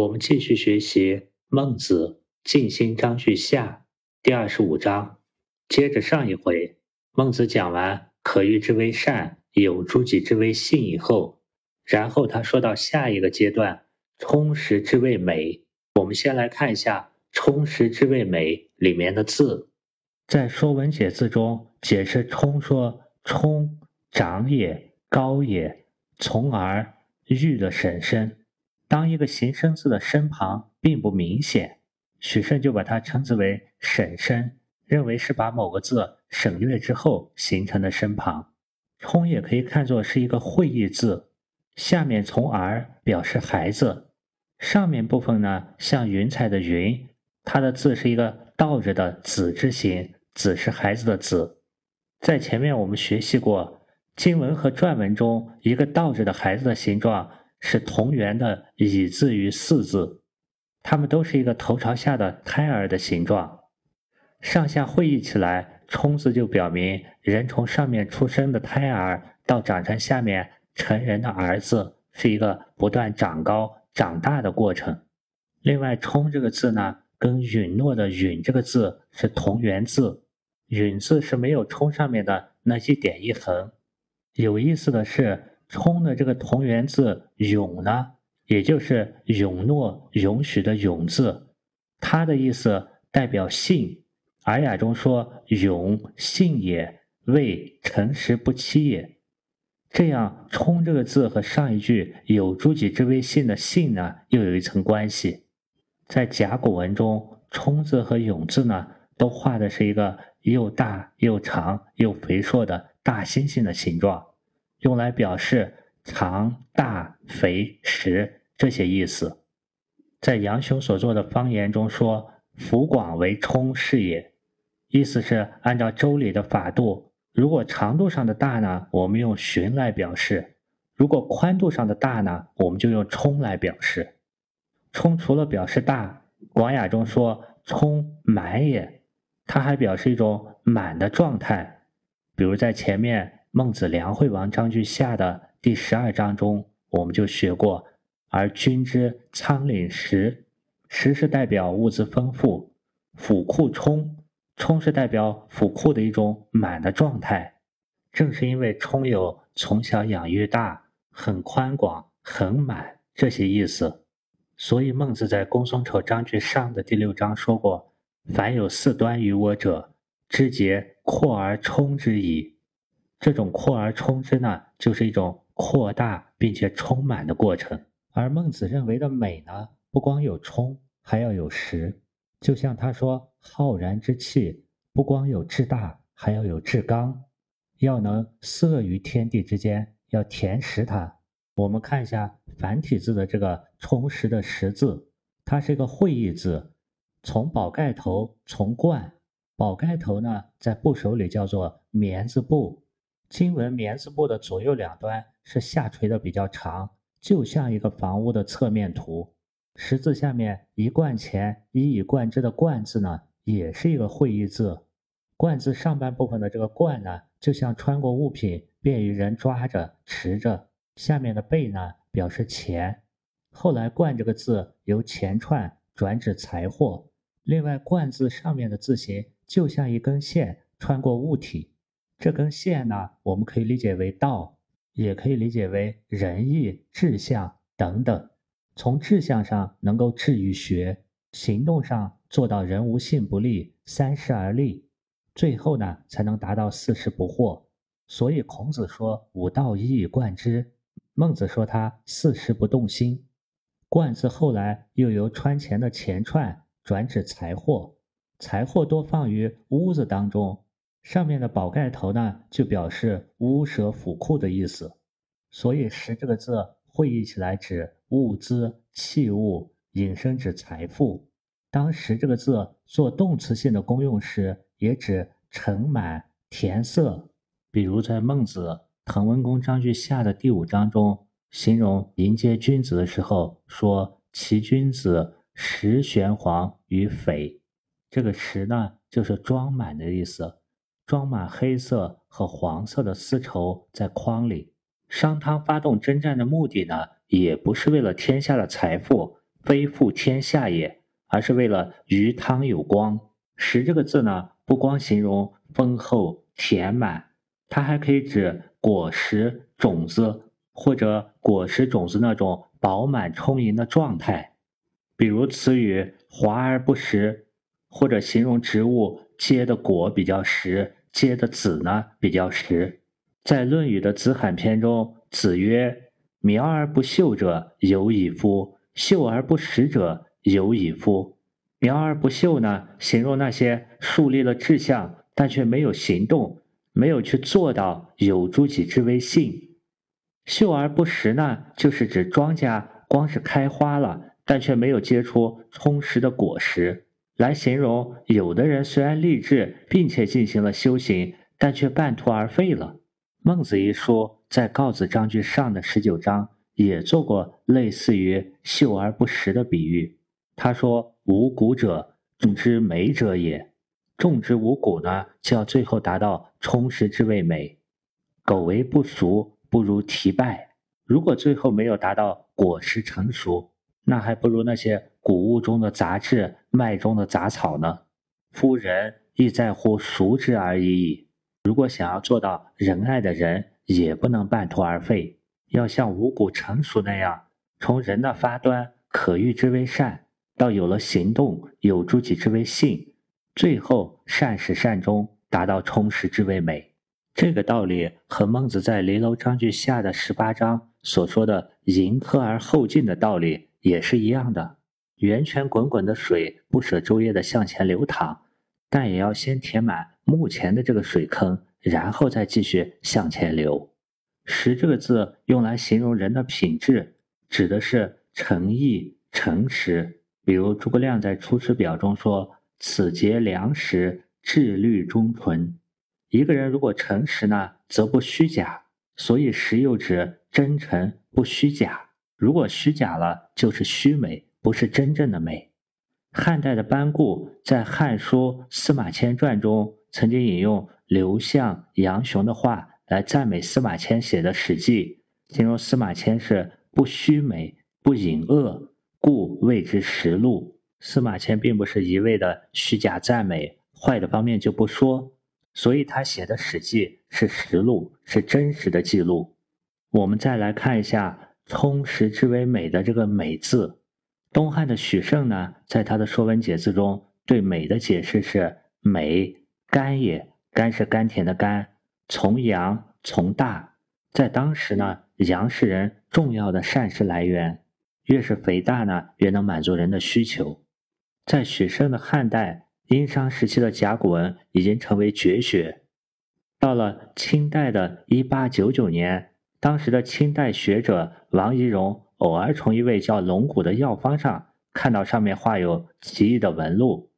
我们继续学习《孟子尽心章句下》第二十五章。接着上一回，孟子讲完“可欲之为善，有诸己之为信”以后，然后他说到下一个阶段“充实之谓美”。我们先来看一下“充实之谓美”里面的字，在《说文解字》中解释“充”说：“充，长也，高也，从而欲的审身。”当一个形声字的身旁并不明显，许慎就把它称之为省身，认为是把某个字省略之后形成的身旁。冲也可以看作是一个会意字，下面从而表示孩子，上面部分呢像云彩的云，它的字是一个倒着的子之形，子是孩子的子。在前面我们学习过经文和篆文中一个倒着的孩子的形状。是同源的以字与四字，它们都是一个头朝下的胎儿的形状，上下会意起来，冲字就表明人从上面出生的胎儿到长成下面成人的儿子，是一个不断长高长大的过程。另外，冲这个字呢，跟允诺的允这个字是同源字，允字是没有冲上面的那一点一横。有意思的是。冲的这个同源字“永”呢，也就是允诺、允许的“允”字，它的意思代表信。尔雅中说：“永信也，为诚实不欺也。”这样，冲这个字和上一句“有诸己之为信”的“信”呢，又有一层关系。在甲骨文中，冲字和永字呢，都画的是一个又大又长又肥硕的大猩猩的形状。用来表示长、大、肥、实这些意思，在杨雄所作的方言中说：“幅广为充是也。”意思是按照周礼的法度，如果长度上的大呢，我们用寻来表示；如果宽度上的大呢，我们就用充来表示。充除了表示大，广雅中说充满也，它还表示一种满的状态，比如在前面。孟子《梁惠王章句下》的第十二章中，我们就学过。而君之仓廪实，实是代表物资丰富；府库充，充是代表府库的一种满的状态。正是因为充有从小养育大、很宽广、很满这些意思，所以孟子在《公孙丑章句上》的第六章说过：“凡有四端于我者，知节扩而充之矣。”这种扩而充之呢，就是一种扩大并且充满的过程。而孟子认为的美呢，不光有充，还要有实。就像他说：“浩然之气，不光有至大，还要有至刚，要能色于天地之间，要填实它。”我们看一下繁体字的这个“充实”的“实”字，它是一个会意字，从宝盖头从冠，宝盖头呢，在部首里叫做棉字部。经文“棉”字部的左右两端是下垂的比较长，就像一个房屋的侧面图。十字下面一贯前一以贯之的“贯”字呢，也是一个会意字。贯字上半部分的这个“贯”呢，就像穿过物品，便于人抓着持着。下面的“背”呢，表示钱。后来“贯”这个字由钱串转指财货。另外，“贯”字上面的字形就像一根线穿过物体。这根线呢，我们可以理解为道，也可以理解为仁义、志向等等。从志向上能够治于学，行动上做到人无信不立，三十而立，最后呢才能达到四十不惑。所以孔子说五道一以贯之，孟子说他四十不动心。贯字后来又由穿钱的钱串转指财货，财货多放于屋子当中。上面的宝盖头呢，就表示屋舍府库的意思，所以“实”这个字会意起来指物资器物，引申指财富。当“实”这个字做动词性的功用时，也指盛满填塞。比如在《孟子·滕文公章句下》的第五章中，形容迎接君子的时候说：“其君子食玄黄与匪。”这个“食”呢，就是装满的意思。装满黑色和黄色的丝绸在筐里。商汤发动征战的目的呢，也不是为了天下的财富，非富天下也，而是为了鱼汤有光。食这个字呢，不光形容丰厚填满，它还可以指果实种子或者果实种子那种饱满充盈的状态。比如词语华而不实，或者形容植物结的果比较实，结的籽呢比较实。在《论语》的子罕篇中，子曰：“苗而不秀者有矣夫，秀而不实者有矣夫。”苗而不秀呢，形容那些树立了志向，但却没有行动，没有去做到有诸己之为信；秀而不实呢，就是指庄稼光是开花了，但却没有结出充实的果实，来形容有的人虽然立志并且进行了修行，但却半途而废了。孟子一书在《告子章句上》的十九章也做过类似于秀而不实的比喻。他说：“无谷者，种之美者也。种之无谷呢，就要最后达到充实之谓美。苟为不熟，不如提败。如果最后没有达到果实成熟，那还不如那些谷物中的杂质、麦中的杂草呢。夫人亦在乎熟之而已矣。如果想要做到仁爱的人，也不能半途而废，要像五谷成熟那样，从人的发端可喻之为善。”到有了行动，有诸己之为信，最后善始善终，达到充实之为美。这个道理和孟子在《离楼章句下》的十八章所说的“迎客而后进”的道理也是一样的。源泉滚滚的水不舍昼夜的向前流淌，但也要先填满目前的这个水坑，然后再继续向前流。实这个字用来形容人的品质，指的是诚意、诚实。比如诸葛亮在《出师表》中说：“此节良实，志虑忠纯。”一个人如果诚实呢，则不虚假。所以实又指真诚不虚假。如果虚假了，就是虚伪，不是真正的美。汉代的班固在《汉书司马迁传》中曾经引用刘向、杨雄的话来赞美司马迁写的《史记》，形容司马迁是不虚美、不隐恶。故谓之实录。司马迁并不是一味的虚假赞美，坏的方面就不说，所以他写的《史记》是实录，是真实的记录。我们再来看一下“充实之为美”的这个“美”字。东汉的许慎呢，在他的《说文解字》中对“美”的解释是：“美，甘也。甘是甘甜的甘，从阳，从大。在当时呢，阳是人重要的膳食来源。”越是肥大呢，越能满足人的需求。在许慎的汉代，殷商时期的甲骨文已经成为绝学。到了清代的一八九九年，当时的清代学者王懿荣偶尔从一位叫龙骨的药方上看到上面画有奇异的纹路，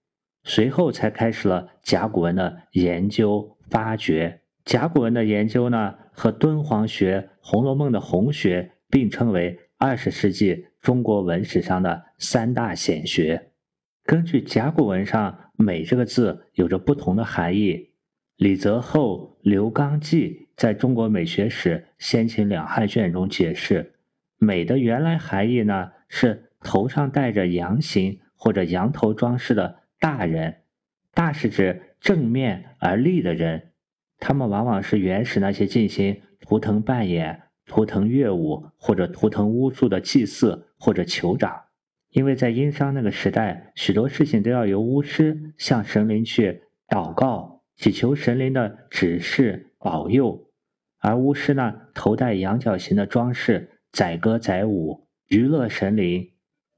随后才开始了甲骨文的研究发掘。甲骨文的研究呢，和敦煌学、《红楼梦》的红学并称为二十世纪。中国文史上的三大显学，根据甲骨文上“美”这个字有着不同的含义。李泽厚、刘刚纪在中国美学史先秦两汉卷中解释，“美”的原来含义呢是头上戴着羊形或者羊头装饰的大人，大是指正面而立的人，他们往往是原始那些进行图腾扮演。图腾乐舞或者图腾巫术的祭祀或者酋长，因为在殷商那个时代，许多事情都要由巫师向神灵去祷告，祈求神灵的指示保佑。而巫师呢，头戴羊角形的装饰，载歌载舞，娱乐神灵。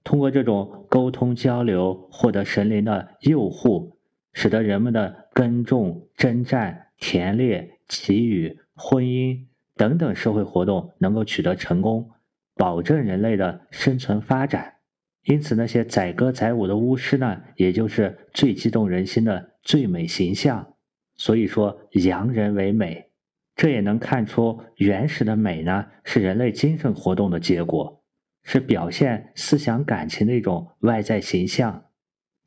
通过这种沟通交流，获得神灵的佑护，使得人们的耕种、征战、田猎、祈雨、婚姻。等等社会活动能够取得成功，保证人类的生存发展。因此，那些载歌载舞的巫师呢，也就是最激动人心的最美形象。所以说，洋人为美，这也能看出原始的美呢，是人类精神活动的结果，是表现思想感情的一种外在形象。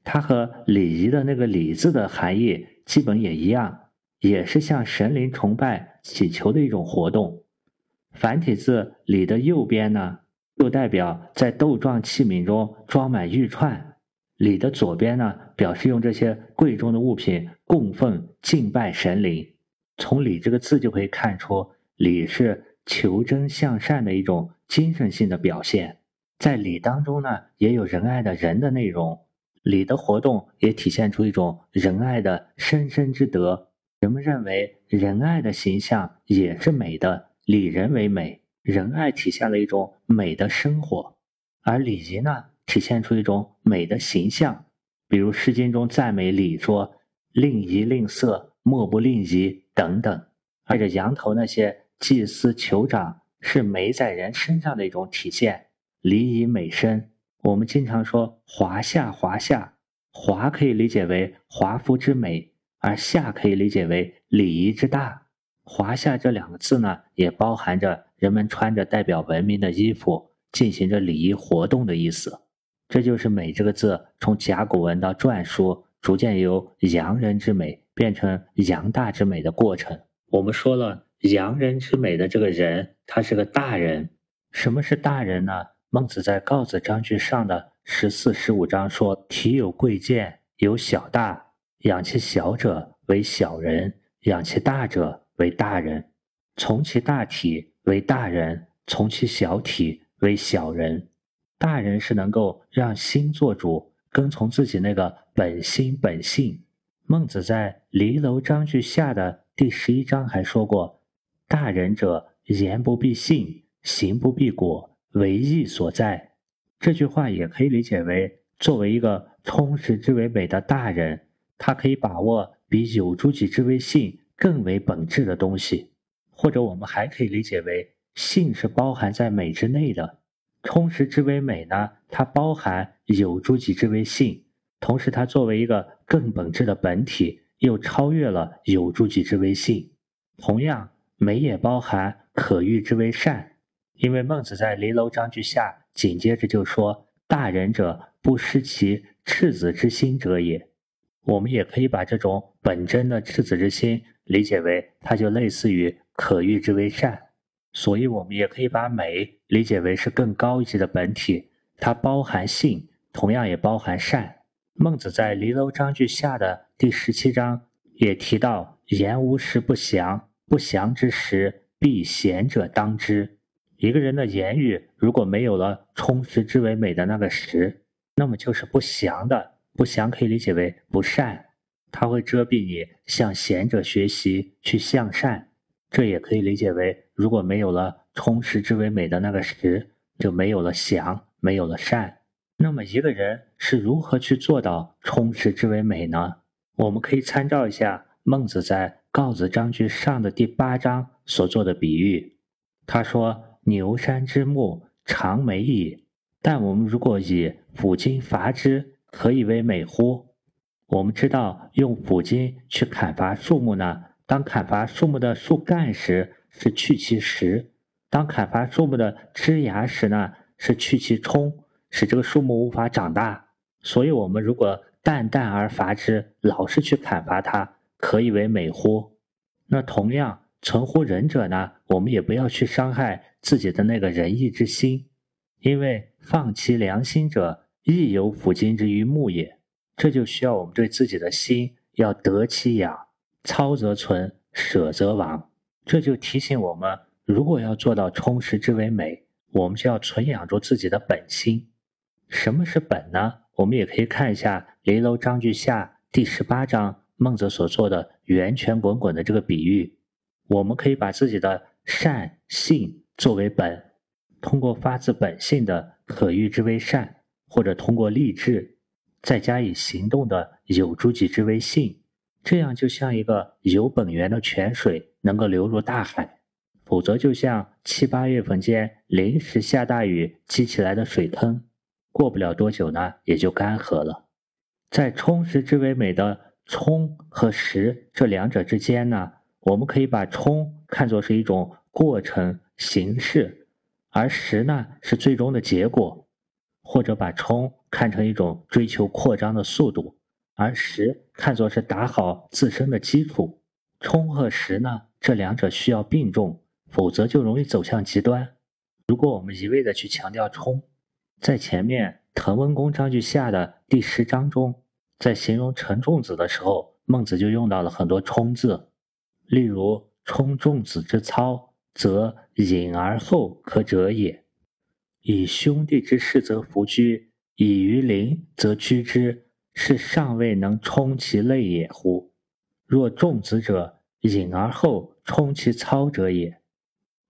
它和礼仪的那个“礼”字的含义基本也一样。也是向神灵崇拜祈求的一种活动。繁体字“礼”的右边呢，又代表在豆状器皿中装满玉串。礼的左边呢，表示用这些贵重的物品供奉敬拜神灵。从礼这个字就可以看出，礼是求真向善的一种精神性的表现。在礼当中呢，也有仁爱的仁的内容。礼的活动也体现出一种仁爱的深深之德。人们认为仁爱的形象也是美的，礼仁为美，仁爱体现了一种美的生活，而礼仪呢，体现出一种美的形象。比如《诗经》中赞美礼说：“令仪令色，莫不令仪。”等等。而这羊头那些祭司酋长，是美在人身上的一种体现，礼仪美身。我们经常说“华夏”，华夏，华可以理解为华服之美。而夏可以理解为礼仪之大，华夏这两个字呢，也包含着人们穿着代表文明的衣服，进行着礼仪活动的意思。这就是“美”这个字从甲骨文到篆书，逐渐由洋人之美变成洋大之美的过程。我们说了，洋人之美的这个人，他是个大人。什么是大人呢？孟子在《告子章句上》的十四、十五章说：“体有贵贱，有小大。”养其小者为小人，养其大者为大人。从其大体为大人，从其小体为小人。大人是能够让心做主，跟从自己那个本心本性。孟子在《离楼章句下》的第十一章还说过：“大人者，言不必信，行不必果，为义所在。”这句话也可以理解为，作为一个充实之为美的大人。他可以把握比有诸己之为性更为本质的东西，或者我们还可以理解为性是包含在美之内的。充实之为美呢，它包含有诸己之为性，同时它作为一个更本质的本体，又超越了有诸己之为性。同样，美也包含可欲之为善，因为孟子在离楼章句下紧接着就说：“大人者，不失其赤子之心者也。”我们也可以把这种本真的赤子之心理解为，它就类似于可欲之为善，所以我们也可以把美理解为是更高一级的本体，它包含性，同样也包含善。孟子在《离娄章句下》的第十七章也提到：“言无实不祥，不祥之时，必贤者当之。”一个人的言语如果没有了充实之为美的那个实，那么就是不祥的。不祥可以理解为不善，它会遮蔽你向贤者学习去向善。这也可以理解为，如果没有了充实之为美的那个实，就没有了祥，没有了善。那么一个人是如何去做到充实之为美呢？我们可以参照一下孟子在《告子章句上》的第八章所做的比喻。他说：“牛山之木，长美矣。但我们如果以斧斤伐之。”可以为美乎？我们知道用斧斤去砍伐树木呢，当砍伐树木的树干时是去其实；当砍伐树木的枝芽时呢，是去其冲，使这个树木无法长大。所以，我们如果淡淡而伐之，老是去砍伐它，可以为美乎？那同样，存乎仁者呢，我们也不要去伤害自己的那个仁义之心，因为放其良心者。亦有抚今之于木也，这就需要我们对自己的心要得其养，操则存，舍则亡。这就提醒我们，如果要做到充实之为美，我们就要存养住自己的本心。什么是本呢？我们也可以看一下《离楼章句下》第十八章孟子所做的源泉滚滚的这个比喻。我们可以把自己的善性作为本，通过发自本性的可欲之为善。或者通过励志，再加以行动的有诸己之为性，这样就像一个有本源的泉水能够流入大海；否则就像七八月份间临时下大雨积起来的水坑，过不了多久呢也就干涸了。在充实之为美的充和实这两者之间呢，我们可以把充看作是一种过程形式，而实呢是最终的结果。或者把冲看成一种追求扩张的速度，而实看作是打好自身的基础。冲和实呢，这两者需要并重，否则就容易走向极端。如果我们一味的去强调冲，在前面滕文公章句下的第十章中，在形容陈仲子的时候，孟子就用到了很多冲字，例如冲仲子之操，则隐而后可者也。以兄弟之事则弗居，以于邻则居之，是尚未能冲其类也乎？若仲子者，隐而后冲其操者也。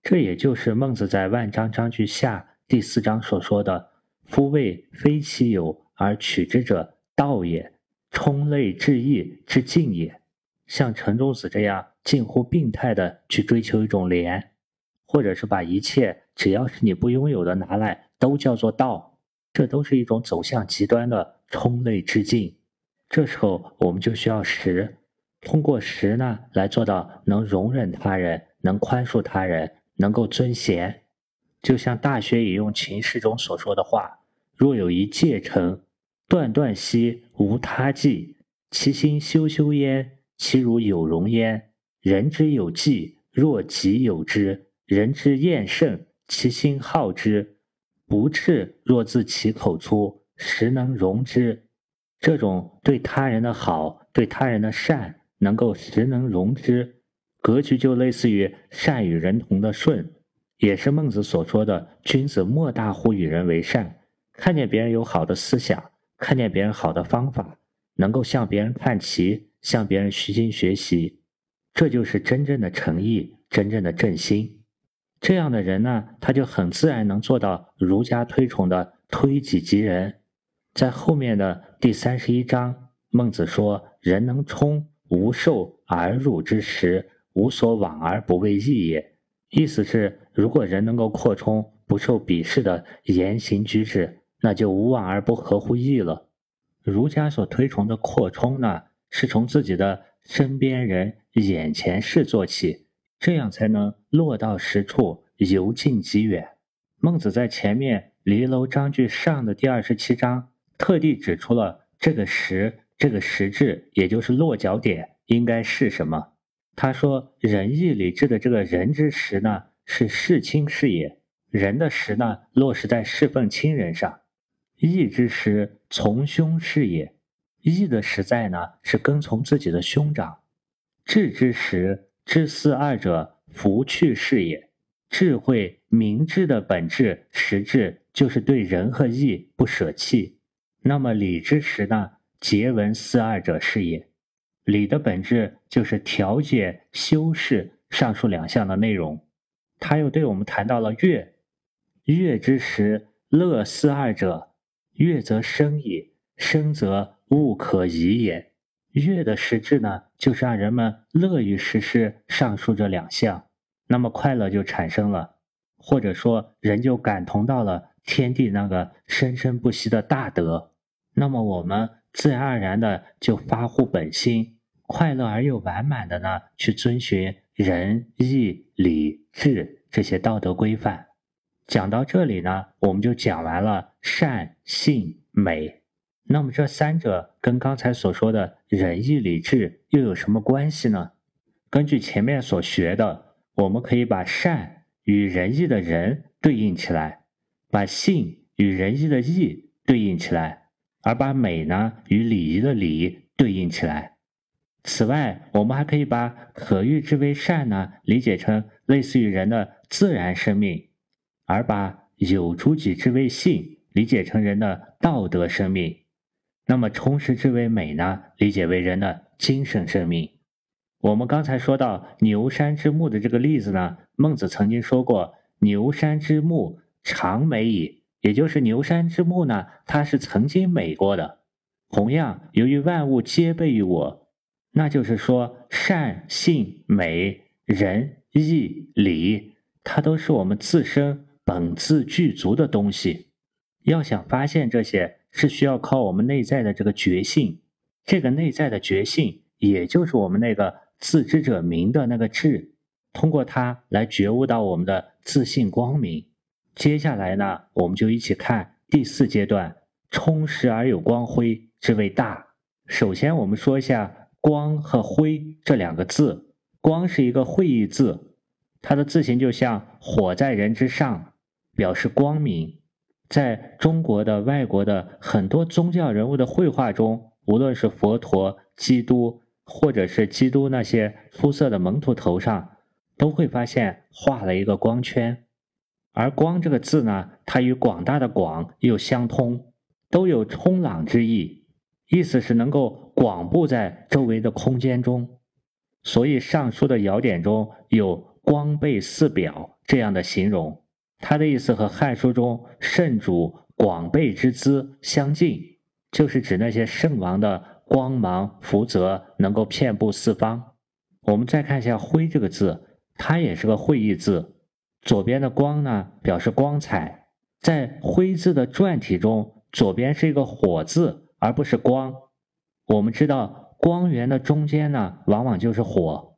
这也就是孟子在万章章句下第四章所说的“夫谓非其有而取之者，道也；冲类至义之境也。”像陈仲子这样近乎病态的去追求一种廉，或者是把一切只要是你不拥有的拿来都叫做道，这都是一种走向极端的冲类之境。这时候我们就需要识，通过识呢来做到能容忍他人，能宽恕他人。能够尊贤，就像《大学》引用秦诗中所说的话：“若有一介臣，断断兮无他计，其心修修焉，其如有容焉。人之有计，若己有之；人之厌胜，其心好之。不赤若自其口出，实能容之。”这种对他人的好，对他人的善，能够实能容之。格局就类似于善与人同的顺，也是孟子所说的“君子莫大乎与人为善”。看见别人有好的思想，看见别人好的方法，能够向别人看齐，向别人虚心学习，这就是真正的诚意，真正的正心。这样的人呢，他就很自然能做到儒家推崇的推己及人。在后面的第三十一章，孟子说：“人能充，无受而辱之时。”无所往而不为义也，意思是，如果人能够扩充不受鄙视的言行举止，那就无往而不合乎义了。儒家所推崇的扩充呢，是从自己的身边人、眼前事做起，这样才能落到实处，由近及远。孟子在前面《离楼章句上》的第二十七章，特地指出了这个实，这个实质，也就是落脚点应该是什么。他说：“仁义礼智的这个人之实呢，是事亲事也。人的实呢，落实在侍奉亲人上；义之实，从兄事也。义的实在呢，是跟从自己的兄长。智之实，知思二者，福去事也。智慧明智的本质实质，就是对人和义不舍弃。那么礼之实呢，结文思二者是也。”礼的本质就是调节、修饰上述两项的内容。他又对我们谈到了乐，乐之时，乐思二者，乐则生矣，生则物可移也。乐的实质呢，就是让人们乐于实施上述这两项，那么快乐就产生了，或者说人就感同到了天地那个生生不息的大德，那么我们自然而然的就发乎本心。快乐而又完满的呢，去遵循仁义礼智这些道德规范。讲到这里呢，我们就讲完了善信美。那么这三者跟刚才所说的仁义礼智又有什么关系呢？根据前面所学的，我们可以把善与仁义的仁对应起来，把信与仁义的义对应起来，而把美呢与礼仪的礼对应起来。此外，我们还可以把可欲之为善呢，理解成类似于人的自然生命；而把有诸己之为性，理解成人的道德生命。那么充实之为美呢，理解为人的精神生命。我们刚才说到牛山之木的这个例子呢，孟子曾经说过：“牛山之木常美矣。”也就是牛山之木呢，它是曾经美过的。同样，由于万物皆备于我。那就是说，善、性、美、仁、义、礼，它都是我们自身本自具足的东西。要想发现这些，是需要靠我们内在的这个觉性。这个内在的觉性，也就是我们那个自知者明的那个智，通过它来觉悟到我们的自信光明。接下来呢，我们就一起看第四阶段：充实而有光辉之谓大。首先，我们说一下。光和辉这两个字，光是一个会意字，它的字形就像火在人之上，表示光明。在中国的、外国的很多宗教人物的绘画中，无论是佛陀、基督，或者是基督那些出色的蒙徒头上，都会发现画了一个光圈。而“光”这个字呢，它与广大的“广”又相通，都有冲朗之意，意思是能够广布在周围的空间中。所以《尚书》的爻典中有“光背四表”这样的形容。它的意思和《汉书》中圣主广备之姿相近，就是指那些圣王的光芒福泽能够遍布四方。我们再看一下“辉”这个字，它也是个会意字。左边的“光”呢，表示光彩。在“辉”字的篆体中，左边是一个“火”字，而不是“光”。我们知道，光源的中间呢，往往就是火，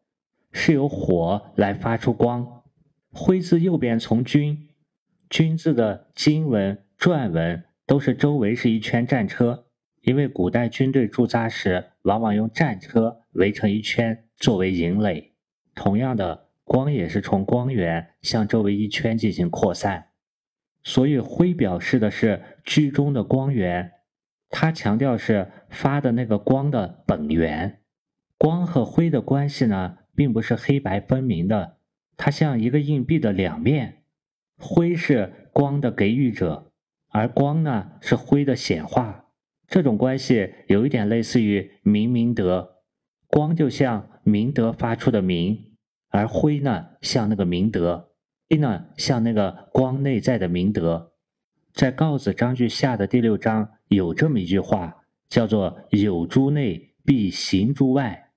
是由火来发出光。“辉”字右边从“军”。军字的经文、篆文都是周围是一圈战车，因为古代军队驻扎时往往用战车围成一圈作为营垒。同样的，光也是从光源向周围一圈进行扩散，所以辉表示的是居中的光源，它强调是发的那个光的本源。光和灰的关系呢，并不是黑白分明的，它像一个硬币的两面。灰是光的给予者，而光呢是灰的显化。这种关系有一点类似于明明德，光就像明德发出的明，而灰呢像那个明德，灰呢像那个光内在的明德。在《告子章句下》的第六章有这么一句话，叫做“有诸内必行诸外”。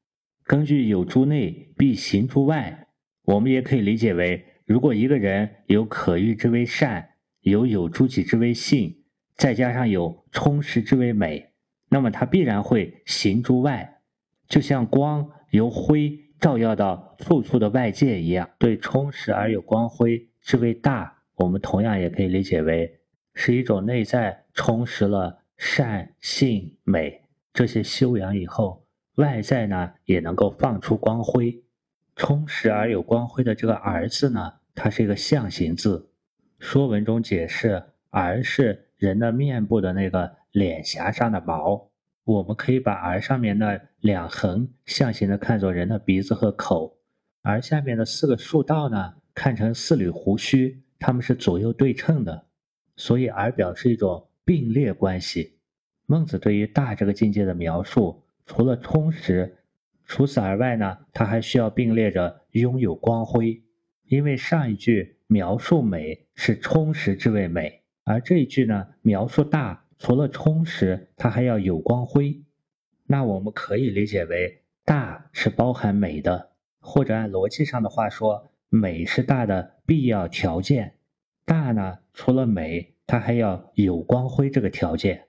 根据“有诸内必行诸外”，我们也可以理解为。如果一个人有可欲之为善，有有诸己之为性，再加上有充实之为美，那么他必然会行诸外，就像光由辉照耀到处处的外界一样。对充实而有光辉之为大，我们同样也可以理解为是一种内在充实了善性美这些修养以后，外在呢也能够放出光辉。充实而有光辉的这个“儿”字呢？它是一个象形字，《说文》中解释，儿是人的面部的那个脸颊上的毛，我们可以把儿上面那两横象形的看作人的鼻子和口，而下面的四个竖道呢，看成四缕胡须，它们是左右对称的，所以而表示一种并列关系。孟子对于大这个境界的描述，除了充实，除此而外呢，他还需要并列着拥有光辉。因为上一句描述美是充实之谓美，而这一句呢描述大，除了充实，它还要有光辉。那我们可以理解为大是包含美的，或者按逻辑上的话说，美是大的必要条件。大呢，除了美，它还要有光辉这个条件。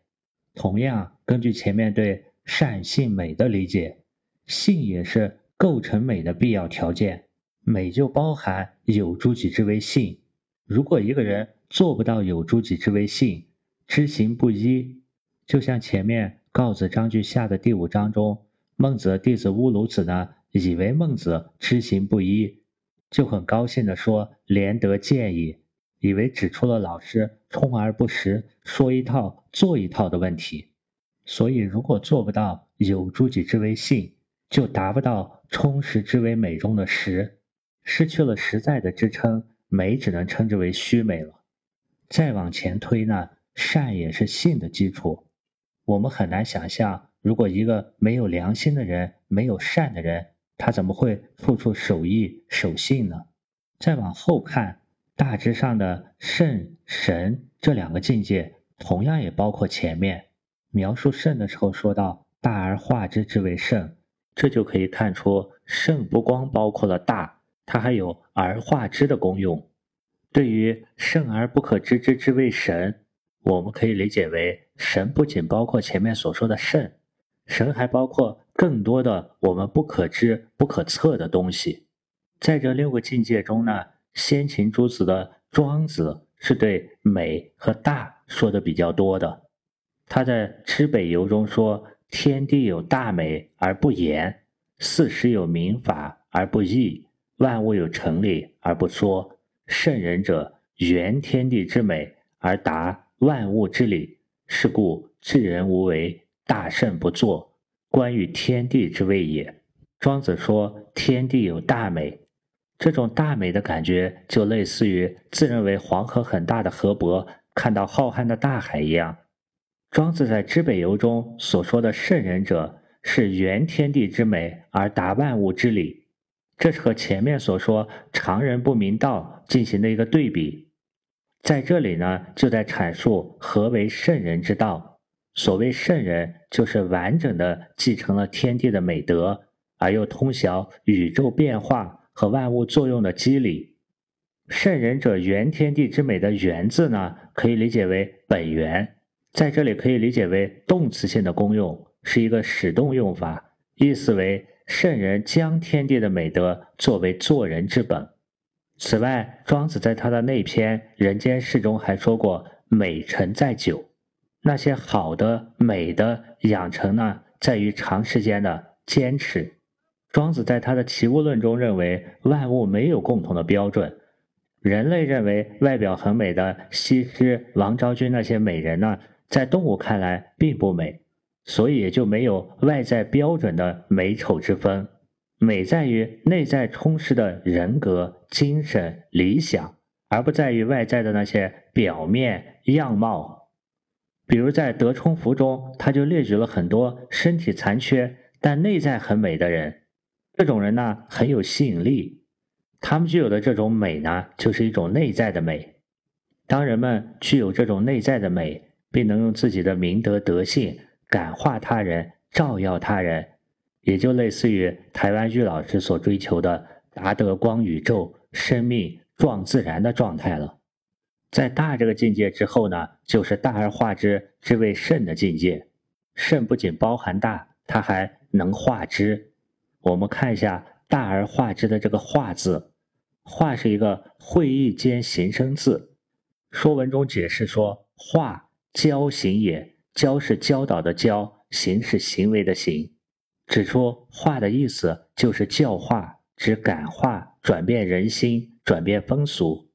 同样，根据前面对善性美的理解，性也是构成美的必要条件。美就包含有诸己之为性。如果一个人做不到有诸己之为性，知行不一，就像前面告子章句下的第五章中，孟子弟子乌鲁子呢，以为孟子知行不一，就很高兴地说“廉德见矣”，以为指出了老师充而不实，说一套做一套的问题。所以，如果做不到有诸己之为性，就达不到充实之为美中的实。失去了实在的支撑，美只能称之为虚美了。再往前推呢，善也是性的基础。我们很难想象，如果一个没有良心的人，没有善的人，他怎么会处处守义守信呢？再往后看，大致上的圣神这两个境界，同样也包括前面描述圣的时候说到“大而化之之为圣”，这就可以看出圣不光包括了大。它还有而化之的功用。对于圣而不可知之之谓神，我们可以理解为神不仅包括前面所说的圣，神还包括更多的我们不可知、不可测的东西。在这六个境界中呢，先秦诸子的庄子是对美和大说的比较多的。他在《知北游》中说：“天地有大美而不言，四时有民法而不议。”万物有成理而不说，圣人者原天地之美而达万物之理，是故至人无为，大圣不作，关于天地之谓也。庄子说天地有大美，这种大美的感觉就类似于自认为黄河很大的河伯看到浩瀚的大海一样。庄子在《知北游》中所说的圣人者，是原天地之美而达万物之理，这是和前面所说常人不明道进行的一个对比。在这里呢，就在阐述何为圣人之道。所谓圣人，就是完整的继承了天地的美德，而又通晓宇宙变化和万物作用的机理。圣人者，原天地之美的“原”字呢，可以理解为本源。在这里可以理解为动词性的功用，是一个使动用法，意思为圣人将天地的美德作为做人之本。此外，庄子在他的那篇《人间世》中还说过：“美成在久。”那些好的、美的养成呢，在于长时间的坚持。庄子在他的《齐物论》中认为，万物没有共同的标准。人类认为外表很美的西施、王昭君那些美人呢？在动物看来并不美，所以也就没有外在标准的美丑之分。美在于内在充实的人格、精神、理想，而不在于外在的那些表面样貌。比如在德充福中，他就列举了很多身体残缺但内在很美的人。这种人呢很有吸引力，他们具有的这种美呢，就是一种内在的美。当人们具有这种内在的美，并能用自己的明德德性感化他人、照耀他人，也就类似于台湾玉老师所追求的达德光宇宙、生命壮自然的状态了。在大这个境界之后呢，就是大而化之之谓圣的境界。圣不仅包含大，它还能化之。我们看一下“大而化之”的这个“化”字，“化”是一个会意兼形声字。《说文》中解释说：“化。”教行也，教是教导的教，行是行为的行。指出化的意思就是教化，指感化、转变人心、转变风俗。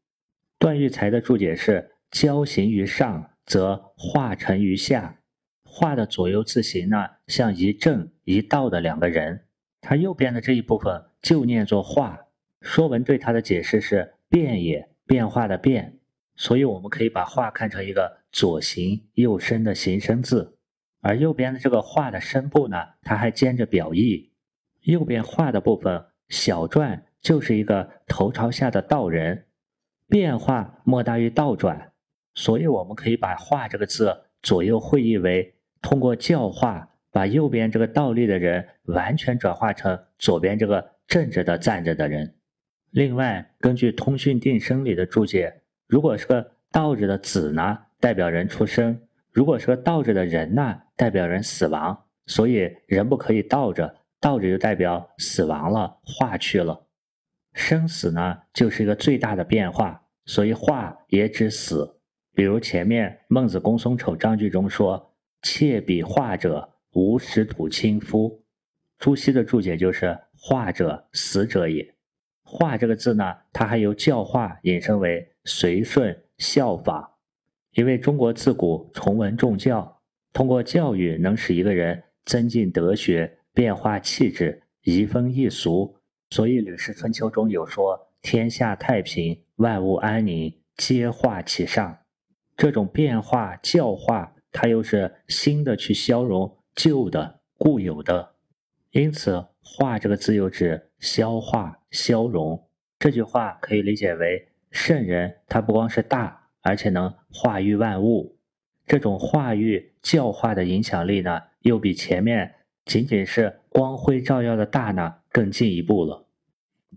段玉裁的注解是：教行于上，则化成于下。化的左右字形呢，像一正一道的两个人。它右边的这一部分就念作化。说文对它的解释是变也，变化的变。所以我们可以把“画”看成一个左形右声的形声字，而右边的这个“画”的声部呢，它还兼着表意。右边“画”的部分小篆就是一个头朝下的道人，变化莫大于倒转，所以我们可以把“画”这个字左右会意为通过教化，把右边这个倒立的人完全转化成左边这个正着的站着的人。另外，根据《通讯定声》里的注解。如果是个倒着的子呢，代表人出生；如果是个倒着的人呢，代表人死亡。所以人不可以倒着，倒着就代表死亡了，化去了。生死呢，就是一个最大的变化，所以化也指死。比如前面孟子公孙丑章句中说：“妾比化者，无实土亲夫。”朱熹的注解就是“化者，死者也。”化这个字呢，它还由教化引申为。随顺效法，因为中国自古崇文重教，通过教育能使一个人增进德学、变化气质、移风易俗，所以《吕氏春秋》中有说：“天下太平，万物安宁，皆化其上。”这种变化教化，它又是新的去消融旧的固有的，因此“化”这个字又指消化、消融。这句话可以理解为。圣人他不光是大，而且能化育万物。这种化育教化的影响力呢，又比前面仅仅是光辉照耀的大呢更进一步了。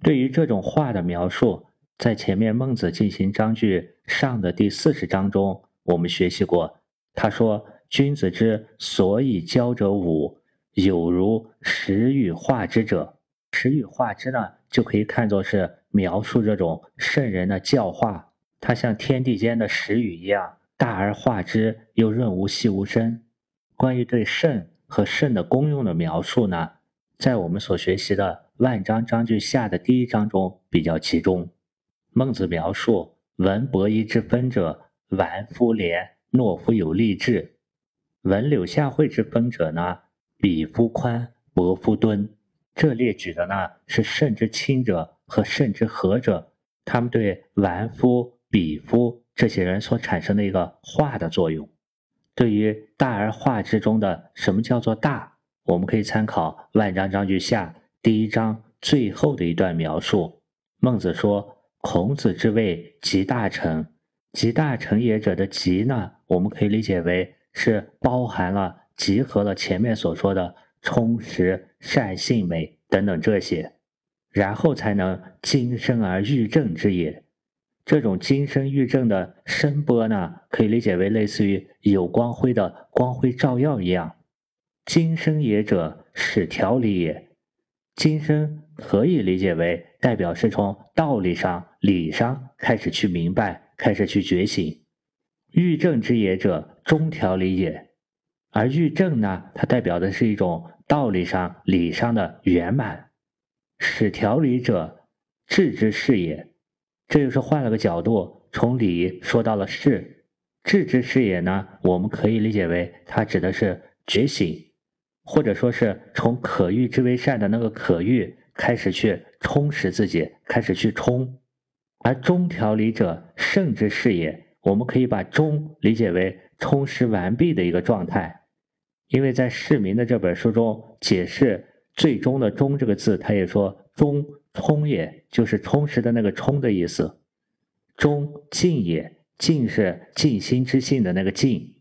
对于这种化的描述，在前面孟子进行章句上的第四十章中，我们学习过。他说：“君子之所以教者五，有如时与化之者。时与化之呢，就可以看作是。”描述这种圣人的教化，它像天地间的时雨一样大而化之，又润无细无声。关于对肾和肾的功用的描述呢，在我们所学习的《万章章句下》的第一章中比较集中。孟子描述闻伯夷之分者，完夫廉，懦夫有力志；闻柳下惠之风者呢，鄙夫宽，薄夫敦。这列举的呢是甚之亲者和甚之和者，他们对完夫、鄙夫这些人所产生的一个化的作用。对于大而化之中的什么叫做大，我们可以参考《万章章句下》第一章最后的一段描述。孟子说：“孔子之谓集大成，集大成也者的集呢，我们可以理解为是包含了、集合了前面所说的。”充实、善、性、美等等这些，然后才能今生而欲正之也。这种今生欲正的声波呢，可以理解为类似于有光辉的光辉照耀一样。今生也者，是条理也。今生可以理解为代表是从道理上、理上开始去明白，开始去觉醒。欲正之也者，中条理也。而欲正呢，它代表的是一种道理上、理上的圆满。使条理者，智之事也。这就是换了个角度，从理说到了事。智之事也呢，我们可以理解为它指的是觉醒，或者说是从可欲之为善的那个可欲开始去充实自己，开始去充。而中条理者，圣之事也。我们可以把中理解为充实完毕的一个状态。因为在市民的这本书中解释“最终”的“终”这个字，他也说“终充也”，就是充实的那个“充”的意思。“终尽也”，“尽”是尽心之性的那个“尽”，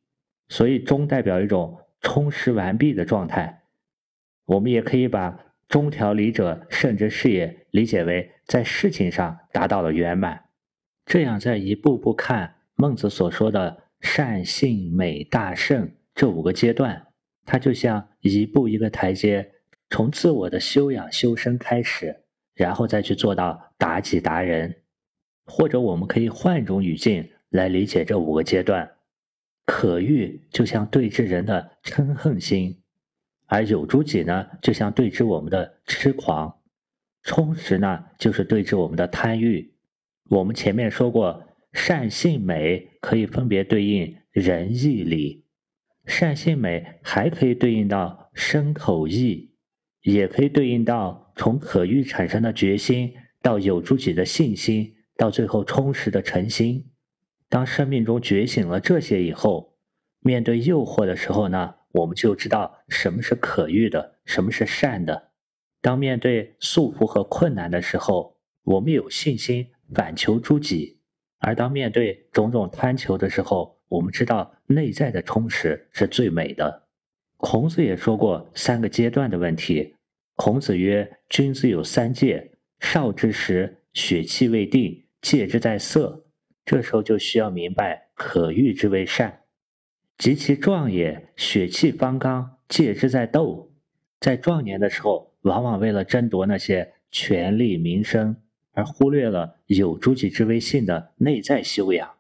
所以“终”代表一种充实完毕的状态。我们也可以把“中条理者，甚至事也”理解为在事情上达到了圆满。这样，在一步步看孟子所说的善、性、美、大、圣这五个阶段。它就像一步一个台阶，从自我的修养修身开始，然后再去做到达己达人。或者我们可以换一种语境来理解这五个阶段：可欲就像对峙人的嗔恨心，而有诸己呢，就像对峙我们的痴狂；充实呢，就是对峙我们的贪欲。我们前面说过，善性美可以分别对应仁义礼。善性美还可以对应到身口意，也可以对应到从可欲产生的决心，到有助己的信心，到最后充实的诚心。当生命中觉醒了这些以后，面对诱惑的时候呢，我们就知道什么是可欲的，什么是善的。当面对束缚和困难的时候，我们有信心反求诸己；而当面对种种贪求的时候，我们知道内在的充实是最美的。孔子也说过三个阶段的问题。孔子曰：“君子有三戒，少之时，血气未定，戒之在色。这时候就需要明白可欲之为善。及其壮也，血气方刚，戒之在斗。在壮年的时候，往往为了争夺那些权力名声，而忽略了有诸己之为性的内在修养。”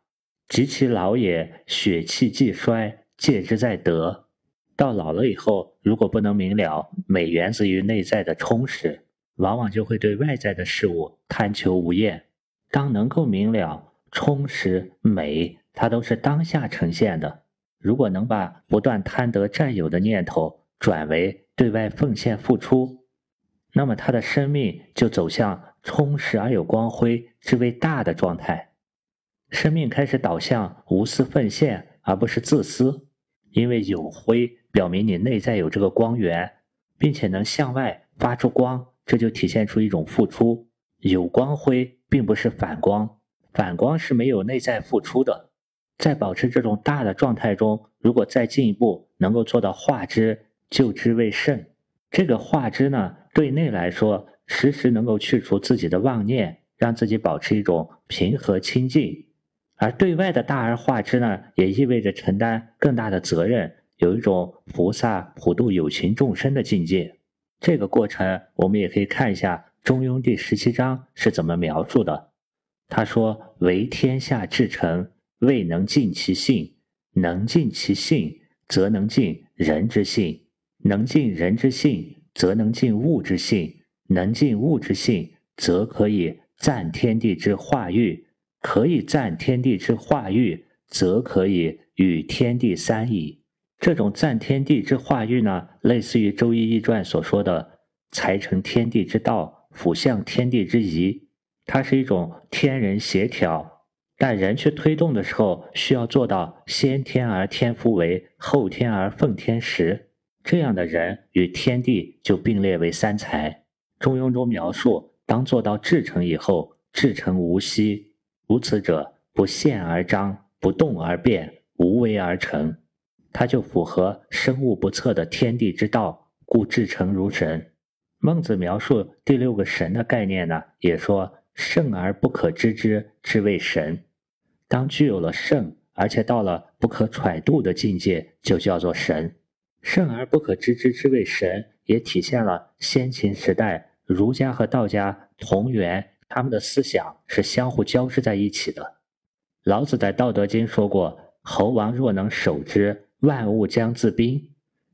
及其老也，血气既衰，戒之在德。到老了以后，如果不能明了美源自于内在的充实，往往就会对外在的事物贪求无厌。当能够明了充实美，它都是当下呈现的。如果能把不断贪得占有的念头转为对外奉献付出，那么他的生命就走向充实而有光辉之为大的状态。生命开始导向无私奉献，而不是自私。因为有辉表明你内在有这个光源，并且能向外发出光，这就体现出一种付出。有光辉并不是反光，反光是没有内在付出的。在保持这种大的状态中，如果再进一步能够做到化之，就之为圣。这个化之呢，对内来说，时时能够去除自己的妄念，让自己保持一种平和清净。而对外的大而化之呢，也意味着承担更大的责任，有一种菩萨普度有情众生的境界。这个过程，我们也可以看一下《中庸》第十七章是怎么描述的。他说：“为天下至诚，未能尽其性；能尽其性，则能尽人之性；能尽人之性，则能尽物之性；能尽物之性，则可以赞天地之化育。”可以赞天地之化育，则可以与天地三矣。这种赞天地之化育呢，类似于《周易》易传所说的“才成天地之道，辅向天地之宜”。它是一种天人协调，但人去推动的时候，需要做到先天而天夫为，后天而奉天时。这样的人与天地就并列为三才。中庸中描述，当做到至诚以后，至诚无息。如此者，不陷而张，不动而变，无为而成。它就符合生物不测的天地之道，故至诚如神。孟子描述第六个神的概念呢，也说。圣而不可知之，之谓神。当具有了圣，而且到了不可揣度的境界，就叫做神。圣而不可知之，之谓神，也体现了先秦时代儒家和道家同源，他们的思想是相互交织在一起的。老子在《道德经》说过：“猴王若能守之，万物将自宾。”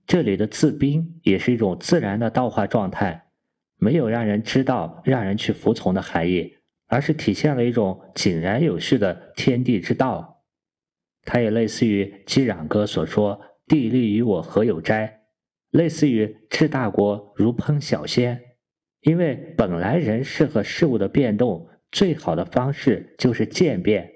这里的自宾也是一种自然的道化状态，没有让人知道、让人去服从的含义。而是体现了一种井然有序的天地之道，它也类似于击壤歌所说“地利与我何有哉”，类似于治大国如烹小鲜。因为本来人事和事物的变动最好的方式就是渐变，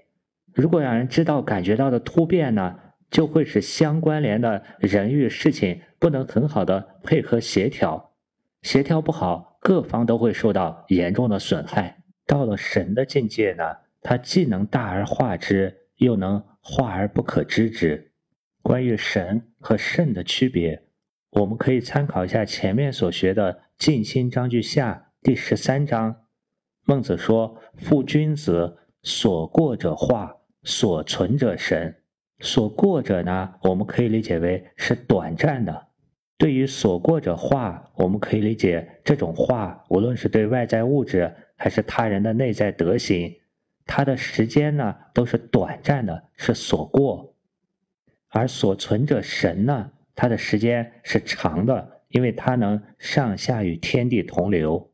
如果让人知道感觉到的突变呢，就会使相关联的人与事情不能很好的配合协调，协调不好，各方都会受到严重的损害。到了神的境界呢，他既能大而化之，又能化而不可知之。关于神和圣的区别，我们可以参考一下前面所学的《静心章句下》第十三章。孟子说：“夫君子所过者化，所存者神。所过者呢，我们可以理解为是短暂的。对于所过者化，我们可以理解这种化，无论是对外在物质。”还是他人的内在德行，他的时间呢都是短暂的，是所过；而所存者神呢，他的时间是长的，因为它能上下与天地同流。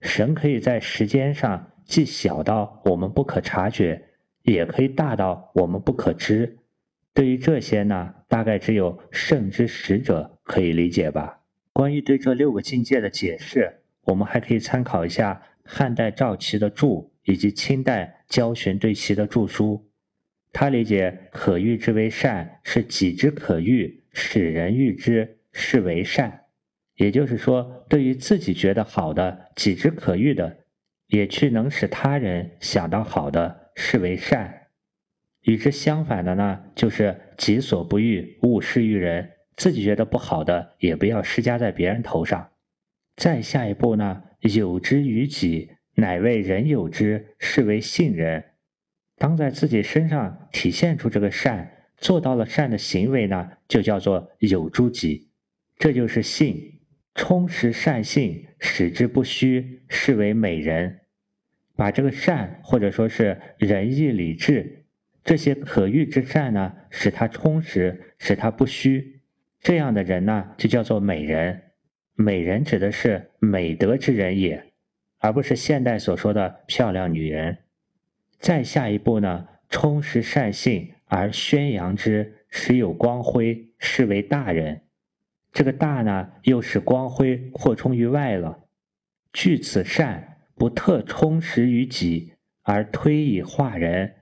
神可以在时间上既小到我们不可察觉，也可以大到我们不可知。对于这些呢，大概只有圣之使者可以理解吧。关于对这六个境界的解释，我们还可以参考一下。汉代赵岐的注，以及清代焦循对其的著书，他理解可欲之为善，是己之可欲，使人欲之，是为善。也就是说，对于自己觉得好的、己之可欲的，也去能使他人想到好的，是为善。与之相反的呢，就是己所不欲，勿施于人。自己觉得不好的，也不要施加在别人头上。再下一步呢？有之于己，乃为人有之，是为信人。当在自己身上体现出这个善，做到了善的行为呢，就叫做有诸己，这就是信。充实善性，使之不虚，是为美人。把这个善，或者说是仁义礼智这些可遇之善呢，使它充实，使它不虚，这样的人呢，就叫做美人。美人指的是美德之人也，而不是现代所说的漂亮女人。再下一步呢，充实善性而宣扬之，使有光辉，是为大人。这个大呢，又使光辉扩充于外了。据此善，不特充实于己，而推以化人。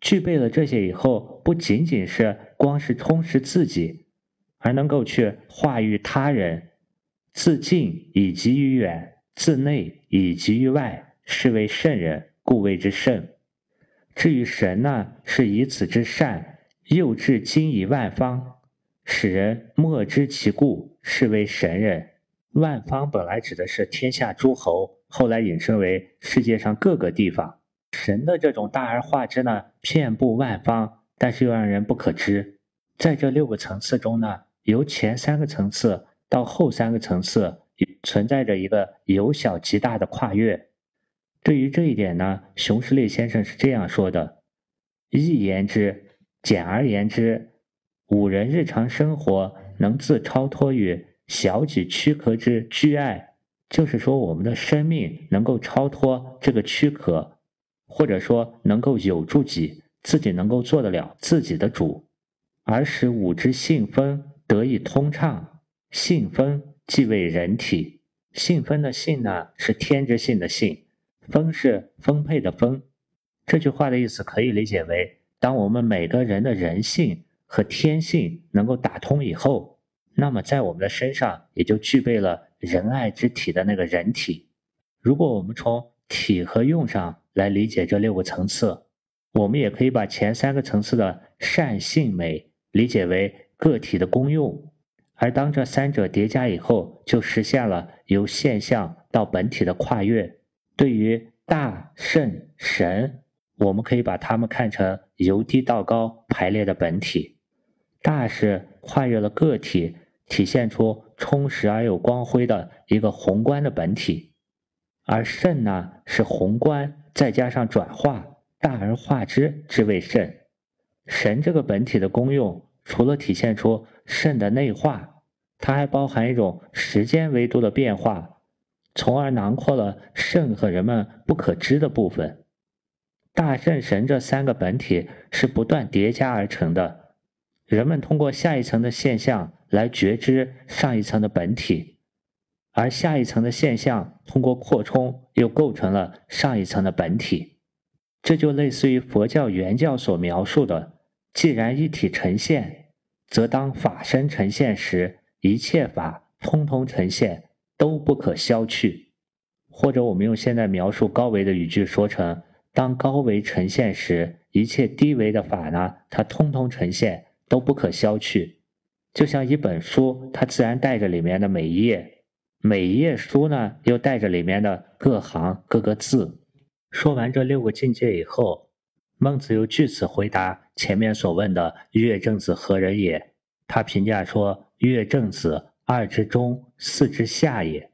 具备了这些以后，不仅仅是光是充实自己，而能够去化育他人。自近以及于远，自内以及于外，是为圣人，故谓之圣。至于神呢，是以此之善，诱至今以万方，使人莫知其故，是为神人。万方本来指的是天下诸侯，后来引申为世界上各个地方。神的这种大而化之呢，遍布万方，但是又让人不可知。在这六个层次中呢，由前三个层次。到后三个层次存在着一个由小及大的跨越。对于这一点呢，熊十力先生是这样说的：一言之，简而言之，五人日常生活能自超脱于小己躯壳之居爱，就是说我们的生命能够超脱这个躯壳，或者说能够有助己，自己能够做得了自己的主，而使五之性分得以通畅。性分即为人体，性分的性呢是天之性的性，分是分配的分。这句话的意思可以理解为：当我们每个人的人性和天性能够打通以后，那么在我们的身上也就具备了仁爱之体的那个人体。如果我们从体和用上来理解这六个层次，我们也可以把前三个层次的善性美理解为个体的功用，而当这三者叠加以后，就实现了由现象到本体的跨越。对于大圣神。我们可以把它们看成由低到高排列的本体，大是跨越了个体，体现出充实而有光辉的一个宏观的本体，而肾呢是宏观再加上转化，大而化之之谓肾。神这个本体的功用，除了体现出肾的内化，它还包含一种时间维度的变化，从而囊括了肾和人们不可知的部分。大圣神这三个本体是不断叠加而成的，人们通过下一层的现象来觉知上一层的本体，而下一层的现象通过扩充又构成了上一层的本体。这就类似于佛教原教所描述的：既然一体呈现，则当法身呈现时，一切法通通呈现，都不可消去。或者我们用现在描述高维的语句说成。当高维呈现时，一切低维的法呢，它通通呈现，都不可消去。就像一本书，它自然带着里面的每一页，每一页书呢，又带着里面的各行各个字。说完这六个境界以后，孟子又据此回答前面所问的“乐正子何人也”。他评价说：“乐正子，二之中，四之下也。”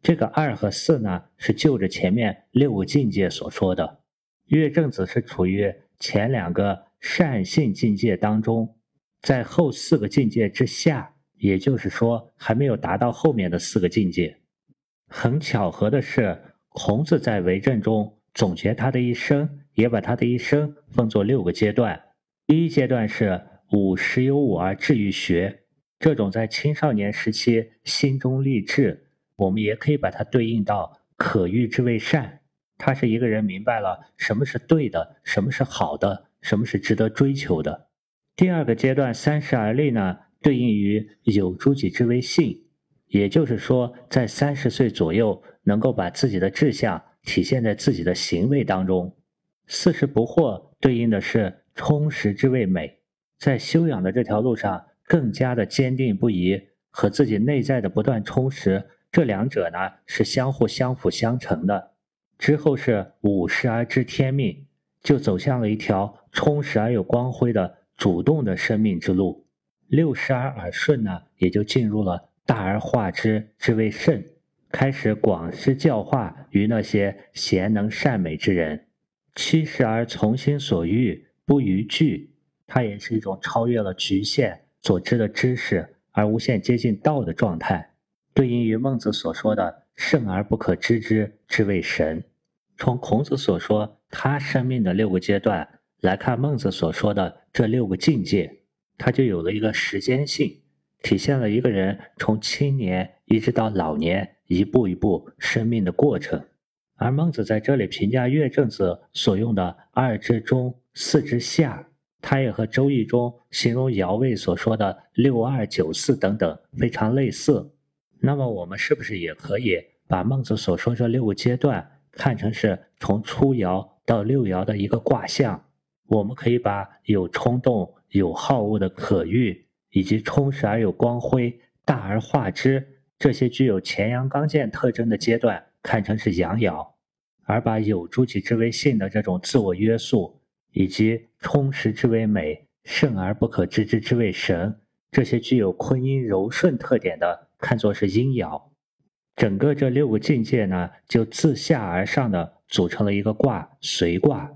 这个二和四呢，是就着前面六个境界所说的。月正子是处于前两个善性境界当中，在后四个境界之下，也就是说还没有达到后面的四个境界。很巧合的是，孔子在为政中总结他的一生，也把他的一生分作六个阶段。第一阶段是五十有五而志于学，这种在青少年时期心中立志，我们也可以把它对应到可欲之谓善。他是一个人明白了什么是对的，什么是好的，什么是值得追求的。第二个阶段三十而立呢，对应于有诸己之为性，也就是说，在三十岁左右能够把自己的志向体现在自己的行为当中。四十不惑对应的是充实之谓美，在修养的这条路上更加的坚定不移，和自己内在的不断充实，这两者呢是相互相辅相成的。之后是五十而知天命，就走向了一条充实而有光辉的主动的生命之路。六十而耳顺呢，也就进入了大而化之之谓圣，开始广施教化于那些贤能善美之人。七十而从心所欲，不逾矩，它也是一种超越了局限所知的知识而无限接近道的状态，对应于孟子所说的。圣而不可知之，之谓神。从孔子所说他生命的六个阶段来看，孟子所说的这六个境界，它就有了一个时间性，体现了一个人从青年一直到老年一步一步生命的过程。而孟子在这里评价乐正子所用的“二之中，四之下”，他也和《周易》中形容爻位所说的“六二九四”等等非常类似。那么我们是不是也可以把孟子所说这六个阶段看成是从初爻到六爻的一个卦象？我们可以把有冲动、有好恶的可欲，以及充实而有光辉、大而化之这些具有乾阳刚健特征的阶段看成是阳爻，而把有诸己之为性的这种自我约束，以及充实之为美、圣而不可知之之为神这些具有坤阴柔顺特点的。看作是阴爻，整个这六个境界呢，就自下而上的组成了一个卦——随卦。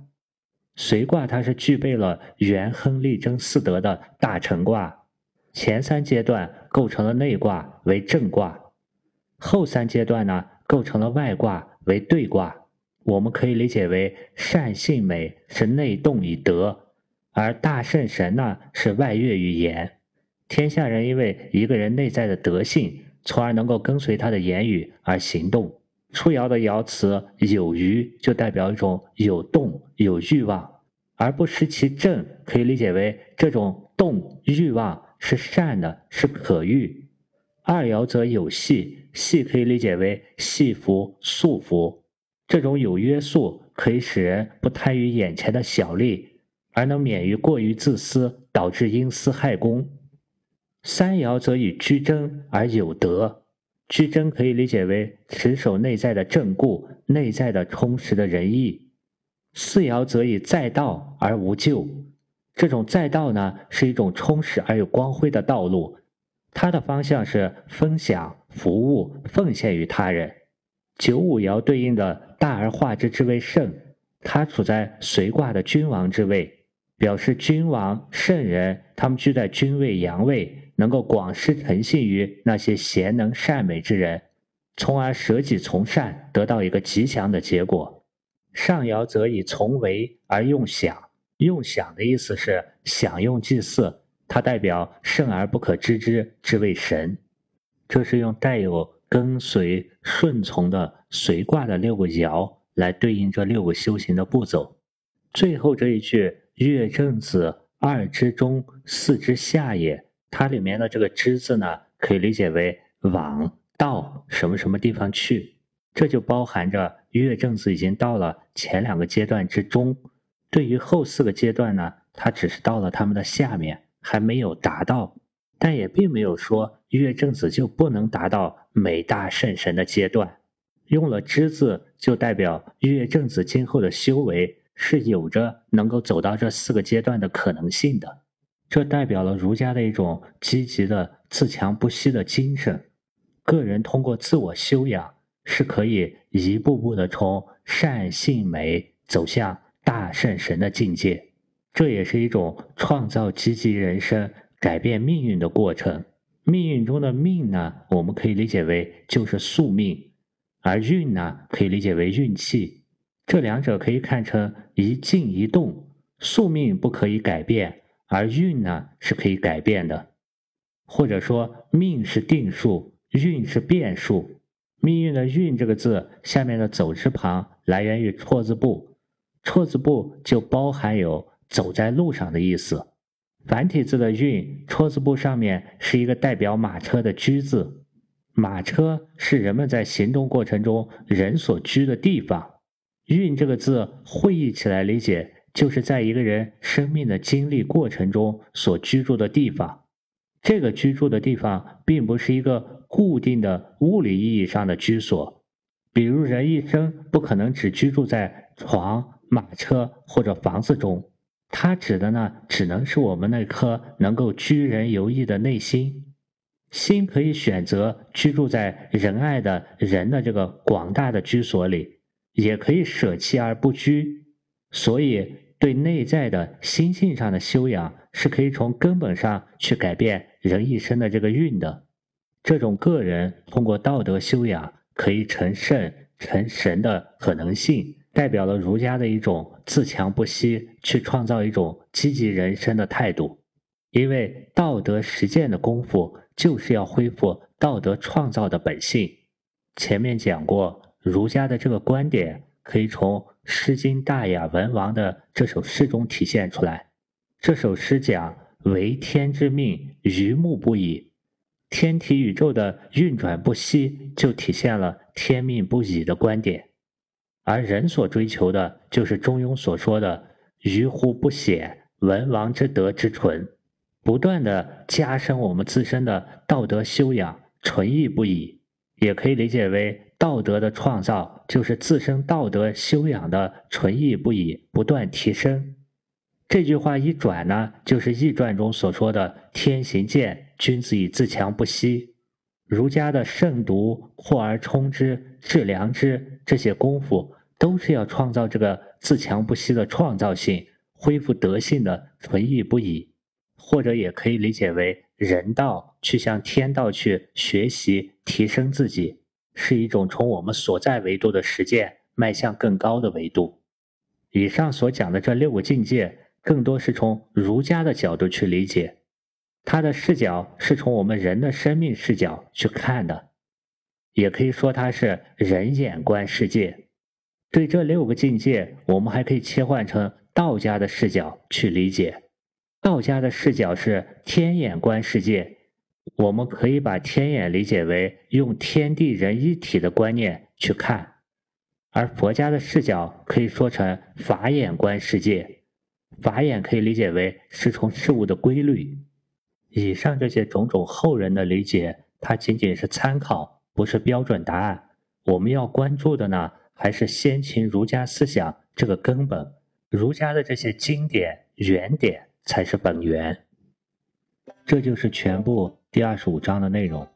随卦它是具备了元亨利贞四德的大成卦，前三阶段构成了内卦为正卦，后三阶段呢构成了外卦为兑卦。我们可以理解为善性美是内动以德，而大圣神呢是外悦于言。天下人因为一个人内在的德性，从而能够跟随他的言语而行动。初爻的爻辞有余，就代表一种有动、有欲望，而不失其正，可以理解为这种动欲望是善的，是可欲。二爻则有系，系可以理解为系服、束缚。这种有约束，可以使人不贪于眼前的小利，而能免于过于自私，导致因私害公。三爻则以居贞而有德，居贞可以理解为持守内在的正固，内在的充实的仁义。四爻则以在道而无咎，这种在道呢，是一种充实而有光辉的道路。它的方向是分享、服务、奉献于他人。九五爻对应的大而化之之为圣，它处在随卦的君王之位，表示君王、圣人他们居在君位、阳位，能够广施诚信于那些贤能善美之人，从而舍己从善，得到一个吉祥的结果。上爻则以从为而用享，用享的意思是享用祭祀。它代表圣而不可知之之谓神，这是用带有跟随、顺从的随卦的六个爻来对应这六个修行的步骤。最后这一句“月正子，二之中，四之下也”，它里面的这个“之”字呢，可以理解为往到什么什么地方去，这就包含着月正子已经到了前两个阶段之中，对于后四个阶段呢，它只是到了他们的下面。还没有达到，但也并没有说月正子就不能达到美大圣神的阶段。用了之字，就代表月正子今后的修为是有着能够走到这四个阶段的可能性的。这代表了儒家的一种积极的自强不息的精神。个人通过自我修养，是可以一步步的从善性美走向大圣神的境界。这也是一种创造积极人生、改变命运的过程。命运中的命呢，我们可以理解为就是宿命，而运呢，可以理解为运气。这两者可以看成一静一动。宿命不可以改变，而运呢是可以改变的。或者说，命是定数，运是变数。命运的“运”这个字下面的走之旁来源于错字部，错字部就包含有。走在路上的意思，繁体字的运，戳字部上面是一个代表马车的居字，马车是人们在行动过程中人所居的地方。运这个字会意起来理解，就是在一个人生命的经历过程中所居住的地方。这个居住的地方并不是一个固定的物理意义上的居所，比如人一生不可能只居住在床、马车或者房子中。它指的呢，只能是我们那颗能够居人游艺的内心。心可以选择居住在仁爱的人的这个广大的居所里，也可以舍弃而不居。所以，对内在的心性上的修养，是可以从根本上去改变人一生的这个运的。这种个人通过道德修养可以成圣成神的可能性。代表了儒家的一种自强不息，去创造一种积极人生的态度。因为道德实践的功夫，就是要恢复道德创造的本性。前面讲过，儒家的这个观点可以从《诗经·大雅·文王》的这首诗中体现出来。这首诗讲“为天之命，于木不已”，天体宇宙的运转不息，就体现了天命不已的观点。而人所追求的，就是中庸所说的“于乎不显，文王之德之纯”，不断的加深我们自身的道德修养，纯义不已。也可以理解为道德的创造，就是自身道德修养的纯义不已，不断提升。这句话一转呢，就是易传中所说的“天行健，君子以自强不息”。儒家的慎独、扩而充之、致良知这些功夫，都是要创造这个自强不息的创造性，恢复德性的纯义不已，或者也可以理解为人道去向天道去学习提升自己，是一种从我们所在维度的实践迈向更高的维度。以上所讲的这六个境界，更多是从儒家的角度去理解，他的视角是从我们人的生命视角去看的，也可以说它是人眼观世界。对这六个境界，我们还可以切换成道家的视角去理解。道家的视角是天眼观世界，我们可以把天眼理解为用天地人一体的观念去看。而佛家的视角可以说成法眼观世界，法眼可以理解为是从事物的规律。以上这些种种后人的理解，它仅仅是参考，不是标准答案。我们要关注的呢，还是先秦儒家思想这个根本，儒家的这些经典原点才是本源。这就是全部第二十五章的内容。